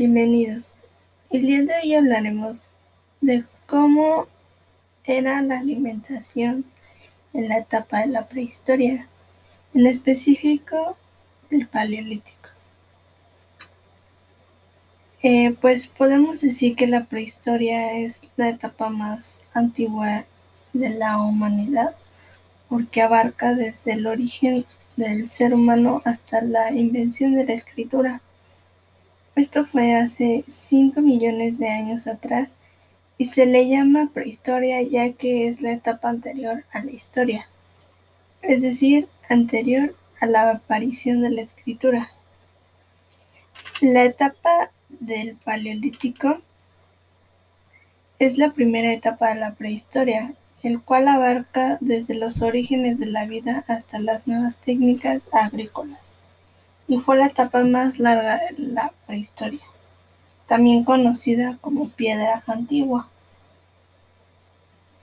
Bienvenidos. El día de hoy hablaremos de cómo era la alimentación en la etapa de la prehistoria, en específico el paleolítico. Eh, pues podemos decir que la prehistoria es la etapa más antigua de la humanidad porque abarca desde el origen del ser humano hasta la invención de la escritura. Esto fue hace 5 millones de años atrás y se le llama prehistoria ya que es la etapa anterior a la historia, es decir, anterior a la aparición de la escritura. La etapa del Paleolítico es la primera etapa de la prehistoria, el cual abarca desde los orígenes de la vida hasta las nuevas técnicas agrícolas y fue la etapa más larga de la prehistoria, también conocida como piedra antigua.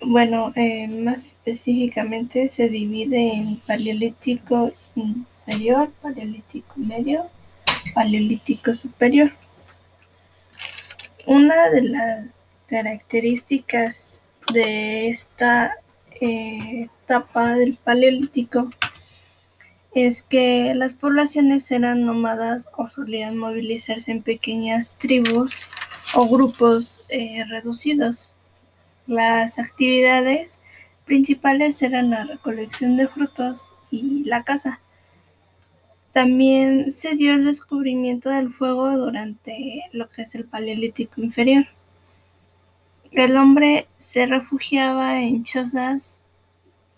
Bueno, eh, más específicamente se divide en paleolítico inferior, paleolítico medio, paleolítico superior. Una de las características de esta eh, etapa del paleolítico es que las poblaciones eran nómadas o solían movilizarse en pequeñas tribus o grupos eh, reducidos. Las actividades principales eran la recolección de frutos y la caza. También se dio el descubrimiento del fuego durante lo que es el Paleolítico inferior. El hombre se refugiaba en chozas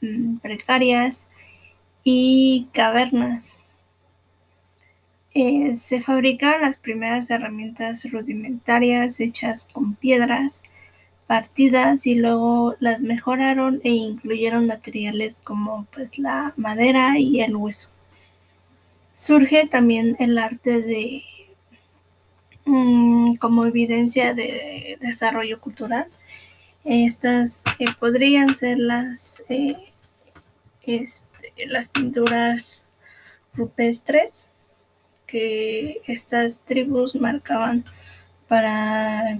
mm, precarias y cavernas. Eh, se fabricaron las primeras herramientas rudimentarias hechas con piedras partidas y luego las mejoraron e incluyeron materiales como pues la madera y el hueso. Surge también el arte de mm, como evidencia de desarrollo cultural. Estas eh, podrían ser las eh, las pinturas rupestres que estas tribus marcaban para,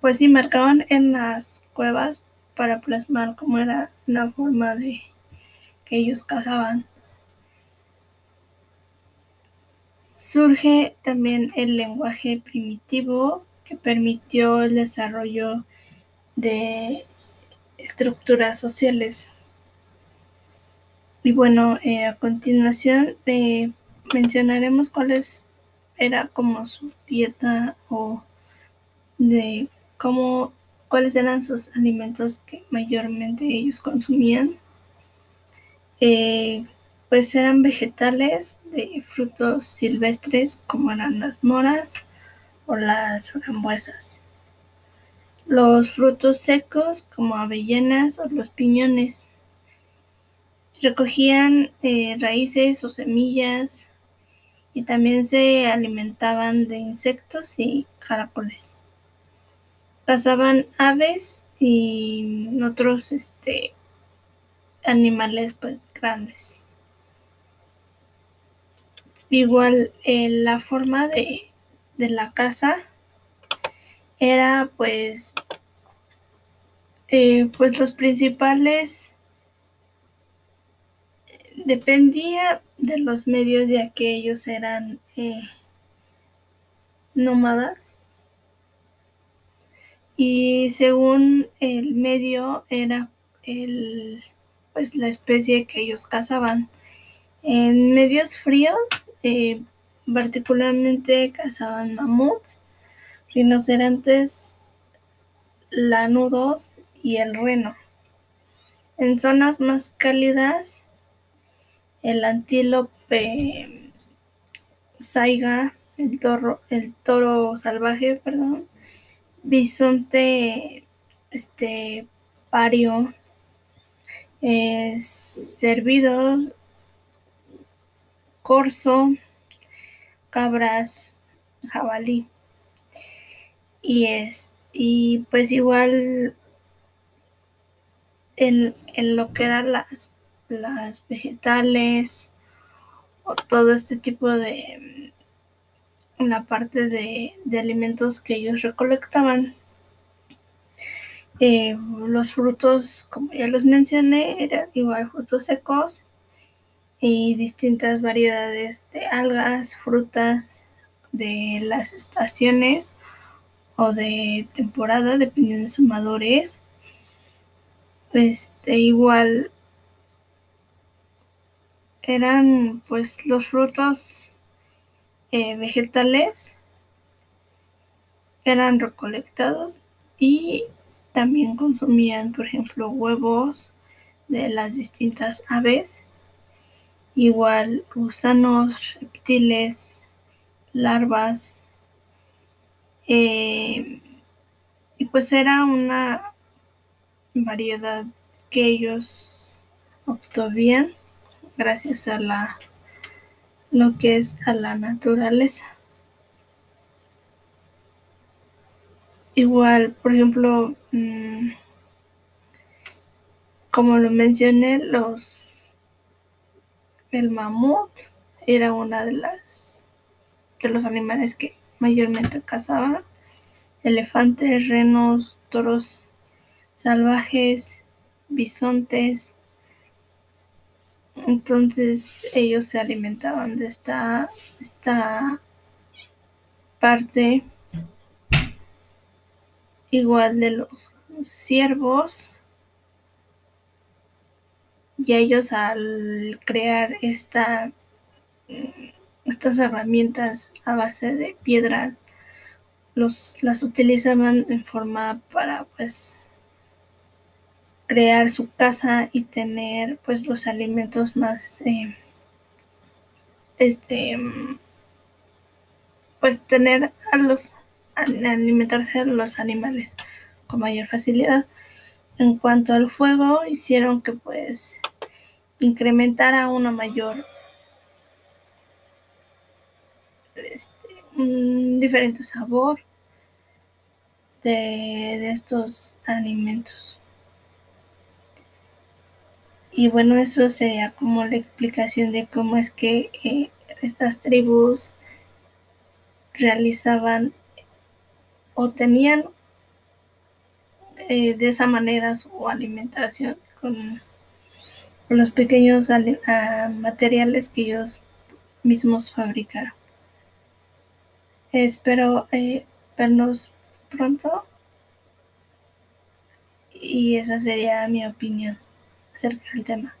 pues sí, marcaban en las cuevas para plasmar cómo era la forma de que ellos cazaban. Surge también el lenguaje primitivo que permitió el desarrollo de estructuras sociales y bueno, eh, a continuación eh, mencionaremos cuáles era como su dieta o de cómo cuáles eran sus alimentos que mayormente ellos consumían. Eh, pues eran vegetales de frutos silvestres como eran las moras o las frambuesas. Los frutos secos como avellanas o los piñones Recogían eh, raíces o semillas y también se alimentaban de insectos y caracoles. Cazaban aves y otros este, animales pues grandes. Igual eh, la forma de, de, la caza era pues eh, pues los principales dependía de los medios ya que ellos eran eh, nómadas. Y según el medio era el pues la especie que ellos cazaban. En medios fríos eh, particularmente cazaban mamuts rinocerontes lanudos y el reno. En zonas más cálidas el antílope saiga, el toro, el toro salvaje, perdón, bisonte este pario, eh, cervidos, corzo, cabras, jabalí. Y es y pues igual en, en lo que eran las las vegetales o todo este tipo de la parte de, alimentos que ellos recolectaban. Eh, los frutos, como ya los mencioné, eran igual frutos secos y distintas variedades de algas, frutas de las estaciones o de temporada, dependiendo de su madurez. Este, igual eran pues los frutos eh, vegetales. Eran recolectados y también consumían, por ejemplo, huevos de las distintas aves, igual gusanos, reptiles, larvas, eh, y pues era una variedad que ellos obtuvieron gracias a la lo que es a la naturaleza. Igual, por ejemplo, mm, como lo mencioné, los el mamut era una de las de los animales que mayormente cazaban. Elefantes, renos, toros salvajes, bisontes, entonces ellos se alimentaban de esta, esta parte igual de los ciervos y ellos al crear esta, estas herramientas a base de piedras los, las utilizaban en forma para pues crear su casa y tener pues los alimentos más eh, este pues tener a los alimentarse los animales con mayor facilidad. En cuanto al fuego hicieron que pues incrementara una mayor este, un diferente sabor de estos alimentos y bueno, eso sería como la explicación de cómo es que eh, estas tribus realizaban o tenían eh, de esa manera su alimentación con, los pequeños ah, materiales que ellos mismos fabricaron. Espero eh, vernos pronto y esa sería mi opinión acerca del tema.